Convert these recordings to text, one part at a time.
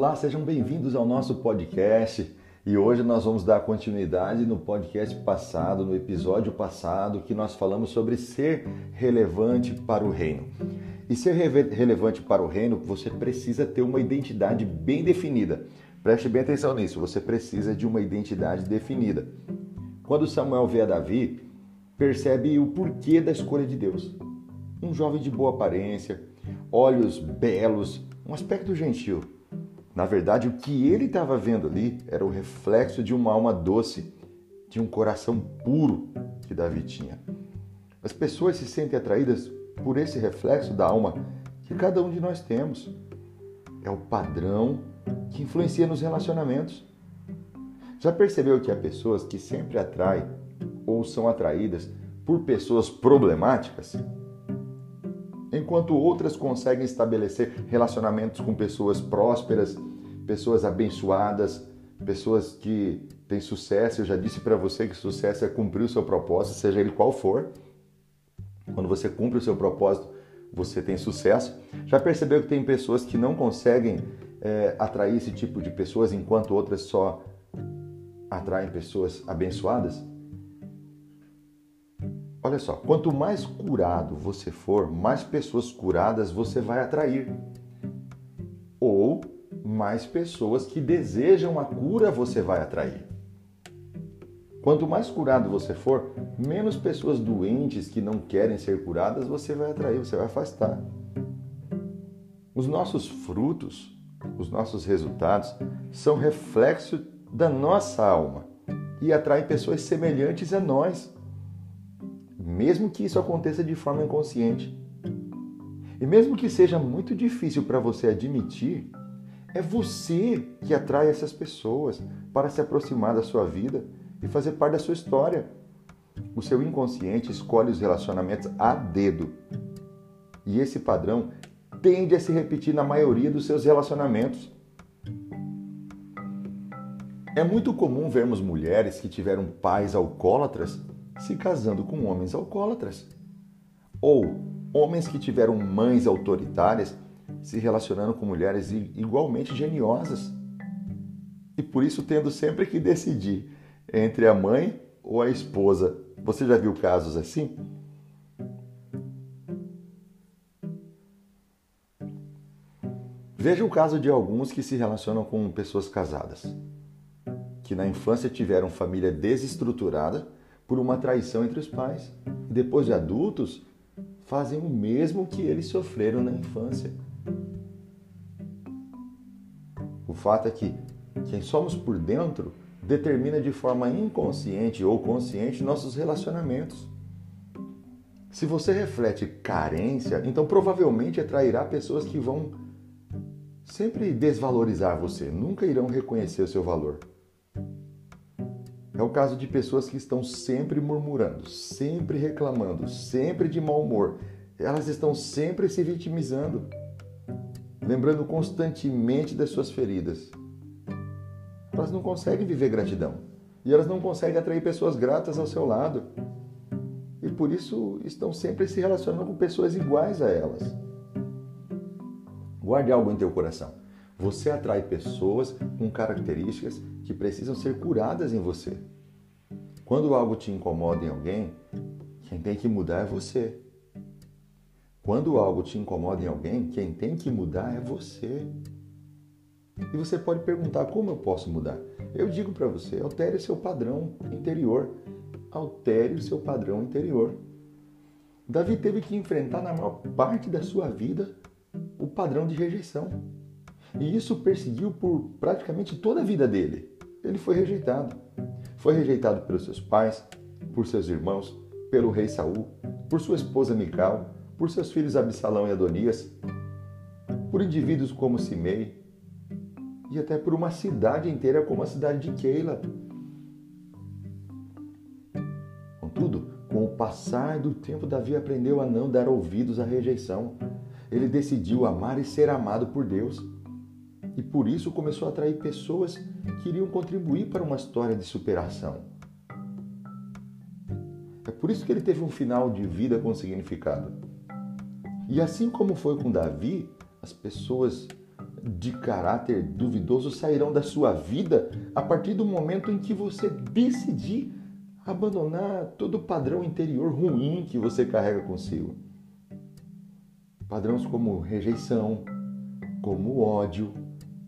Olá, sejam bem-vindos ao nosso podcast. E hoje nós vamos dar continuidade no podcast passado, no episódio passado, que nós falamos sobre ser relevante para o reino. E ser relevante para o reino, você precisa ter uma identidade bem definida. Preste bem atenção nisso, você precisa de uma identidade definida. Quando Samuel vê a Davi, percebe o porquê da escolha de Deus. Um jovem de boa aparência, olhos belos, um aspecto gentil. Na verdade, o que ele estava vendo ali era o reflexo de uma alma doce, de um coração puro que Davi tinha. As pessoas se sentem atraídas por esse reflexo da alma que cada um de nós temos. É o padrão que influencia nos relacionamentos. Já percebeu que há pessoas que sempre atraem ou são atraídas por pessoas problemáticas? Enquanto outras conseguem estabelecer relacionamentos com pessoas prósperas, pessoas abençoadas, pessoas que têm sucesso. Eu já disse para você que sucesso é cumprir o seu propósito, seja ele qual for. Quando você cumpre o seu propósito, você tem sucesso. Já percebeu que tem pessoas que não conseguem é, atrair esse tipo de pessoas, enquanto outras só atraem pessoas abençoadas? Olha só, quanto mais curado você for, mais pessoas curadas você vai atrair. Ou mais pessoas que desejam a cura você vai atrair. Quanto mais curado você for, menos pessoas doentes que não querem ser curadas você vai atrair, você vai afastar. Os nossos frutos, os nossos resultados são reflexo da nossa alma e atraem pessoas semelhantes a nós mesmo que isso aconteça de forma inconsciente. E mesmo que seja muito difícil para você admitir, é você que atrai essas pessoas para se aproximar da sua vida e fazer parte da sua história. O seu inconsciente escolhe os relacionamentos a dedo. E esse padrão tende a se repetir na maioria dos seus relacionamentos. É muito comum vermos mulheres que tiveram pais alcoólatras se casando com homens alcoólatras. Ou homens que tiveram mães autoritárias se relacionando com mulheres igualmente geniosas. E por isso tendo sempre que decidir entre a mãe ou a esposa. Você já viu casos assim? Veja o caso de alguns que se relacionam com pessoas casadas, que na infância tiveram família desestruturada por uma traição entre os pais. E depois de adultos, fazem o mesmo que eles sofreram na infância. O fato é que quem somos por dentro determina de forma inconsciente ou consciente nossos relacionamentos. Se você reflete carência, então provavelmente atrairá pessoas que vão sempre desvalorizar você, nunca irão reconhecer o seu valor. É o caso de pessoas que estão sempre murmurando, sempre reclamando, sempre de mau humor. Elas estão sempre se vitimizando, lembrando constantemente das suas feridas. Elas não conseguem viver gratidão e elas não conseguem atrair pessoas gratas ao seu lado. E por isso estão sempre se relacionando com pessoas iguais a elas. Guarde algo em teu coração. Você atrai pessoas com características que precisam ser curadas em você. Quando algo te incomoda em alguém, quem tem que mudar é você. Quando algo te incomoda em alguém, quem tem que mudar é você. E você pode perguntar como eu posso mudar? Eu digo para você, altere seu padrão interior. Altere o seu padrão interior. Davi teve que enfrentar na maior parte da sua vida o padrão de rejeição. E isso perseguiu por praticamente toda a vida dele. Ele foi rejeitado. Foi rejeitado pelos seus pais, por seus irmãos, pelo rei Saul, por sua esposa Mical, por seus filhos Absalão e Adonias, por indivíduos como Simei e até por uma cidade inteira como a cidade de Keila. Contudo, com o passar do tempo, Davi aprendeu a não dar ouvidos à rejeição. Ele decidiu amar e ser amado por Deus e por isso começou a atrair pessoas que iriam contribuir para uma história de superação. É por isso que ele teve um final de vida com significado. E assim como foi com Davi, as pessoas de caráter duvidoso sairão da sua vida a partir do momento em que você decidir abandonar todo o padrão interior ruim que você carrega consigo. Padrões como rejeição, como ódio,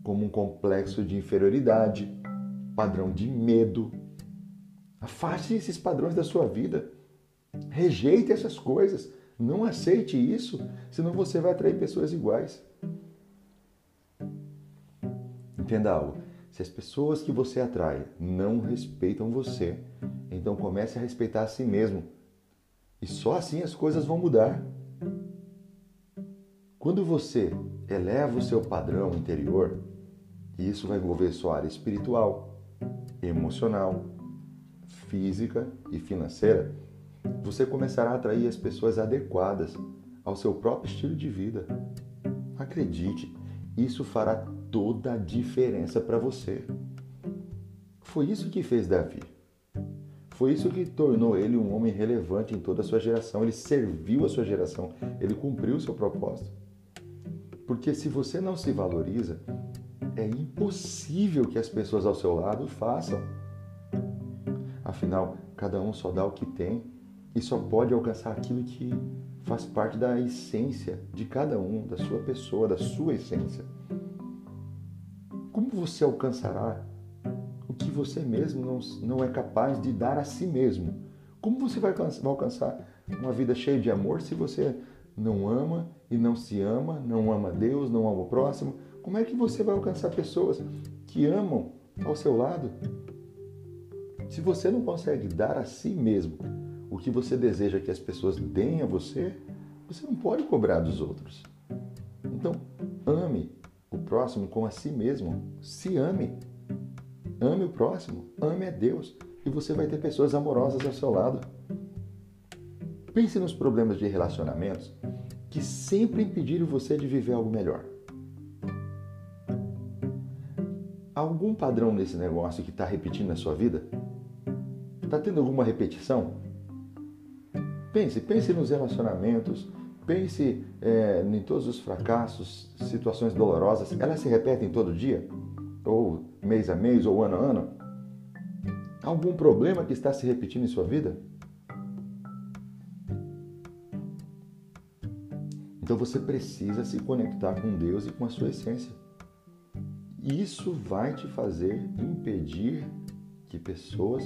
como um complexo de inferioridade, padrão de medo. Afaste esses padrões da sua vida. Rejeite essas coisas. Não aceite isso, senão você vai atrair pessoas iguais. Entenda algo. Se as pessoas que você atrai não respeitam você, então comece a respeitar a si mesmo. E só assim as coisas vão mudar. Quando você eleva o seu padrão interior, e isso vai envolver sua área espiritual, emocional, física e financeira, você começará a atrair as pessoas adequadas ao seu próprio estilo de vida. Acredite, isso fará toda a diferença para você. Foi isso que fez Davi. Foi isso que tornou ele um homem relevante em toda a sua geração. Ele serviu a sua geração, ele cumpriu o seu propósito. Porque se você não se valoriza, impossível que as pessoas ao seu lado façam. Afinal, cada um só dá o que tem e só pode alcançar aquilo que faz parte da essência de cada um, da sua pessoa, da sua essência. Como você alcançará o que você mesmo não, não é capaz de dar a si mesmo? Como você vai alcançar uma vida cheia de amor se você não ama e não se ama, não ama Deus, não ama o próximo, como é que você vai alcançar pessoas que amam ao seu lado? Se você não consegue dar a si mesmo o que você deseja que as pessoas deem a você, você não pode cobrar dos outros. Então, ame o próximo com a si mesmo. Se ame. Ame o próximo. Ame a Deus. E você vai ter pessoas amorosas ao seu lado. Pense nos problemas de relacionamentos que sempre impediram você de viver algo melhor. Algum padrão nesse negócio que está repetindo na sua vida? Está tendo alguma repetição? Pense, pense nos relacionamentos, pense é, em todos os fracassos, situações dolorosas. Elas se repetem todo dia? Ou mês a mês, ou ano a ano? Algum problema que está se repetindo em sua vida? Então você precisa se conectar com Deus e com a sua essência. Isso vai te fazer impedir que pessoas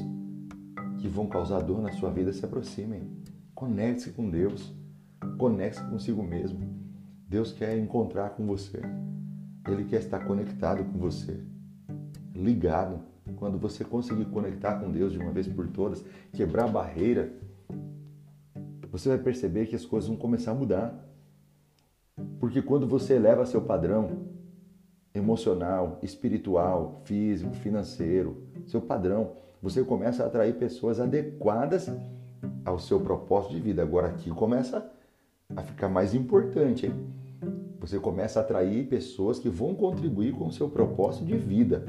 que vão causar dor na sua vida se aproximem. Conecte-se com Deus. Conecte-se consigo mesmo. Deus quer encontrar com você. Ele quer estar conectado com você. Ligado. Quando você conseguir conectar com Deus de uma vez por todas, quebrar a barreira, você vai perceber que as coisas vão começar a mudar. Porque quando você eleva seu padrão emocional, espiritual, físico, financeiro, seu padrão, você começa a atrair pessoas adequadas ao seu propósito de vida. Agora aqui começa a ficar mais importante, hein? Você começa a atrair pessoas que vão contribuir com o seu propósito de vida.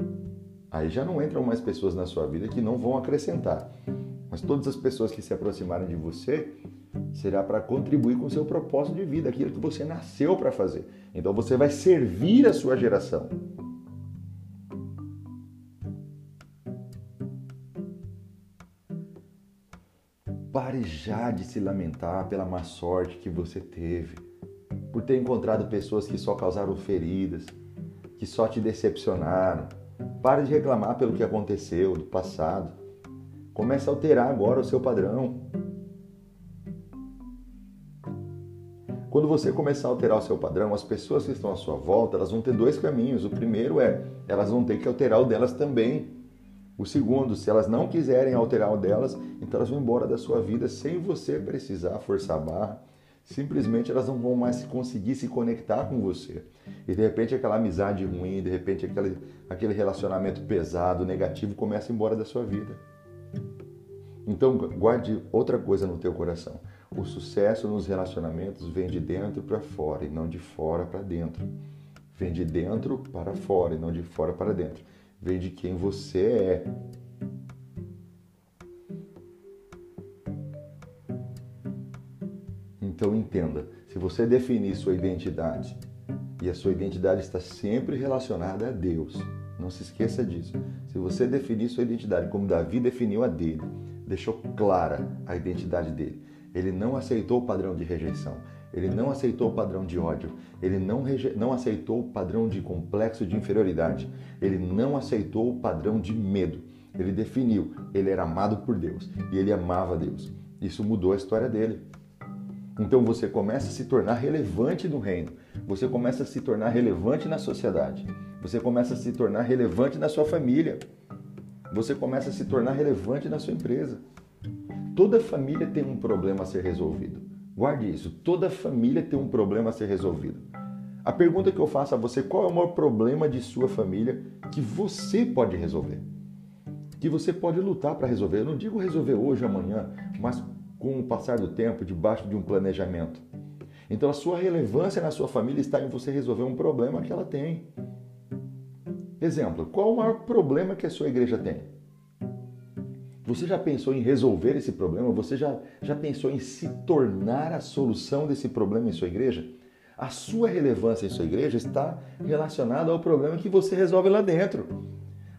Aí já não entram mais pessoas na sua vida que não vão acrescentar. Mas todas as pessoas que se aproximarem de você será para contribuir com o seu propósito de vida, aquilo que você nasceu para fazer. Então você vai servir a sua geração. Pare já de se lamentar pela má sorte que você teve, por ter encontrado pessoas que só causaram feridas, que só te decepcionaram. Pare de reclamar pelo que aconteceu do passado. Comece a alterar agora o seu padrão. Quando você começar a alterar o seu padrão, as pessoas que estão à sua volta, elas vão ter dois caminhos. O primeiro é, elas vão ter que alterar o delas também. O segundo, se elas não quiserem alterar o delas, então elas vão embora da sua vida sem você precisar forçar a barra. Simplesmente elas não vão mais conseguir se conectar com você. E de repente aquela amizade ruim, de repente aquele, aquele relacionamento pesado, negativo, começa a embora da sua vida. Então guarde outra coisa no teu coração. O sucesso nos relacionamentos vem de dentro para fora e não de fora para dentro. Vem de dentro para fora e não de fora para dentro. Vem de quem você é. Então entenda, se você definir sua identidade E a sua identidade está sempre relacionada a Deus. Não se esqueça disso. Se você definir sua identidade como Davi definiu a dele, deixou clara a identidade dele. Ele não aceitou o padrão de rejeição. Ele não aceitou o padrão de ódio. Ele não, não aceitou o padrão de complexo de inferioridade. Ele não aceitou o padrão de medo. Ele definiu. Ele era amado por Deus e ele amava Deus. Isso mudou a história dele. Então você começa a se tornar relevante no reino. Você começa a se tornar relevante na sociedade. Você começa a se tornar relevante na sua família. Você começa a se tornar relevante na sua empresa. Toda família tem um problema a ser resolvido. Guarde isso. Toda família tem um problema a ser resolvido. A pergunta que eu faço a você: qual é o maior problema de sua família que você pode resolver? Que você pode lutar para resolver. Eu não digo resolver hoje, amanhã, mas com o passar do tempo, debaixo de um planejamento. Então a sua relevância na sua família está em você resolver um problema que ela tem. Exemplo, qual o maior problema que a sua igreja tem? Você já pensou em resolver esse problema? Você já, já pensou em se tornar a solução desse problema em sua igreja? A sua relevância em sua igreja está relacionada ao problema que você resolve lá dentro.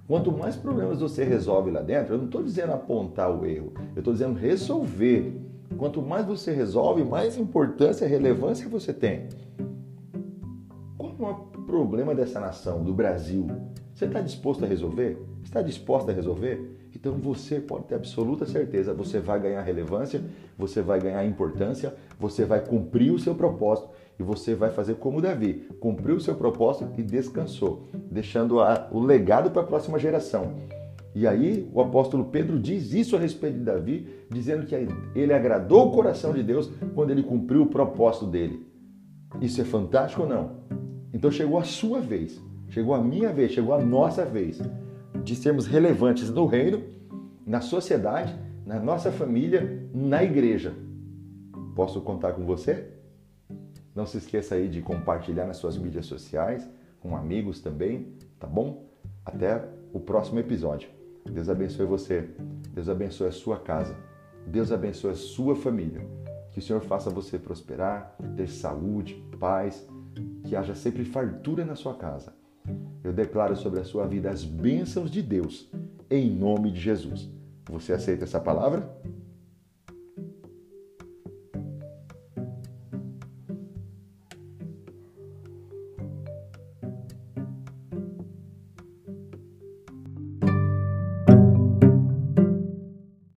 Quanto mais problemas você resolve lá dentro, eu não estou dizendo apontar o erro, eu estou dizendo resolver. Quanto mais você resolve, mais importância e relevância você tem. Qual é o problema dessa nação, do Brasil? Você está disposto a resolver? Está disposta a resolver? Então você pode ter absoluta certeza, você vai ganhar relevância, você vai ganhar importância, você vai cumprir o seu propósito e você vai fazer como Davi, cumpriu o seu propósito e descansou, deixando a, o legado para a próxima geração. E aí o apóstolo Pedro diz isso a respeito de Davi, dizendo que ele agradou o coração de Deus quando ele cumpriu o propósito dele. Isso é fantástico ou não? Então chegou a sua vez Chegou a minha vez, chegou a nossa vez de sermos relevantes no reino, na sociedade, na nossa família, na igreja. Posso contar com você? Não se esqueça aí de compartilhar nas suas mídias sociais, com amigos também, tá bom? Até o próximo episódio. Deus abençoe você. Deus abençoe a sua casa. Deus abençoe a sua família. Que o Senhor faça você prosperar, ter saúde, paz, que haja sempre fartura na sua casa eu declaro sobre a sua vida as bênçãos de Deus, em nome de Jesus. Você aceita essa palavra?